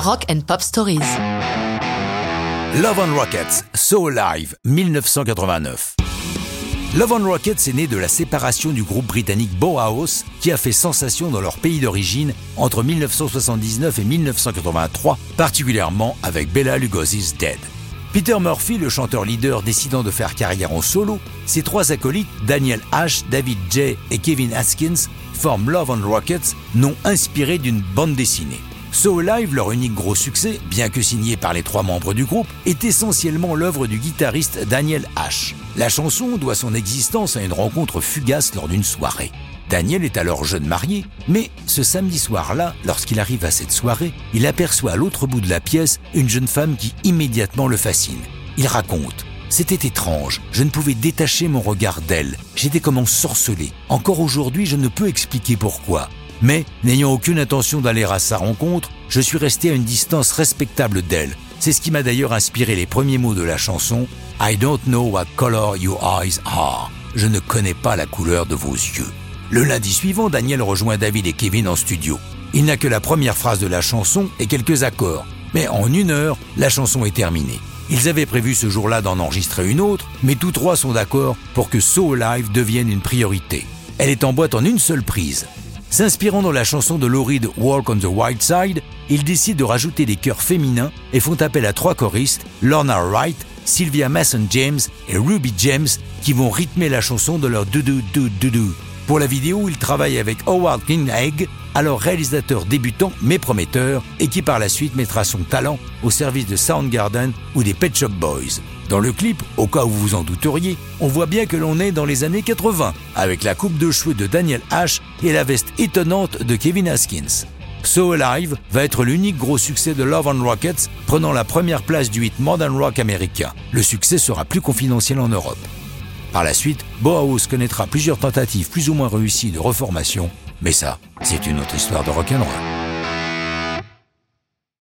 Rock and Pop Stories. Love on Rockets, So Alive, 1989. Love on Rockets est né de la séparation du groupe britannique Bauhaus qui a fait sensation dans leur pays d'origine entre 1979 et 1983, particulièrement avec Bella Lugosi's Dead. Peter Murphy, le chanteur leader décidant de faire carrière en solo, ses trois acolytes, Daniel Ash, David J. et Kevin Haskins, forment Love on Rockets, nom inspiré d'une bande dessinée. So Alive, leur unique gros succès, bien que signé par les trois membres du groupe, est essentiellement l'œuvre du guitariste Daniel Ash. La chanson doit son existence à une rencontre fugace lors d'une soirée. Daniel est alors jeune marié, mais ce samedi soir-là, lorsqu'il arrive à cette soirée, il aperçoit à l'autre bout de la pièce une jeune femme qui immédiatement le fascine. Il raconte c'était étrange, je ne pouvais détacher mon regard d'elle, j'étais comme ensorcelé. Encore aujourd'hui, je ne peux expliquer pourquoi. Mais, n'ayant aucune intention d'aller à sa rencontre, je suis resté à une distance respectable d'elle. C'est ce qui m'a d'ailleurs inspiré les premiers mots de la chanson I don't know what color your eyes are. Je ne connais pas la couleur de vos yeux. Le lundi suivant, Daniel rejoint David et Kevin en studio. Il n'a que la première phrase de la chanson et quelques accords. Mais en une heure, la chanson est terminée. Ils avaient prévu ce jour-là d'en enregistrer une autre, mais tous trois sont d'accord pour que So Live devienne une priorité. Elle est en boîte en une seule prise. S'inspirant dans la chanson de Laurie de Walk on the White Side, ils décident de rajouter des chœurs féminins et font appel à trois choristes, Lorna Wright, Sylvia Mason James et Ruby James, qui vont rythmer la chanson de leur doudou doudou. Pour la vidéo, ils travaillent avec Howard Kinegg, alors réalisateur débutant mais prometteur, et qui par la suite mettra son talent au service de Soundgarden ou des Pet Shop Boys. Dans le clip, au cas où vous en douteriez, on voit bien que l'on est dans les années 80, avec la coupe de cheveux de Daniel Ash et la veste étonnante de Kevin Haskins. So Alive va être l'unique gros succès de Love on Rockets, prenant la première place du hit Modern Rock américain. Le succès sera plus confidentiel en Europe. Par la suite, Bauhaus connaîtra plusieurs tentatives plus ou moins réussies de reformation mais ça, c'est une autre histoire de rock'n'roll.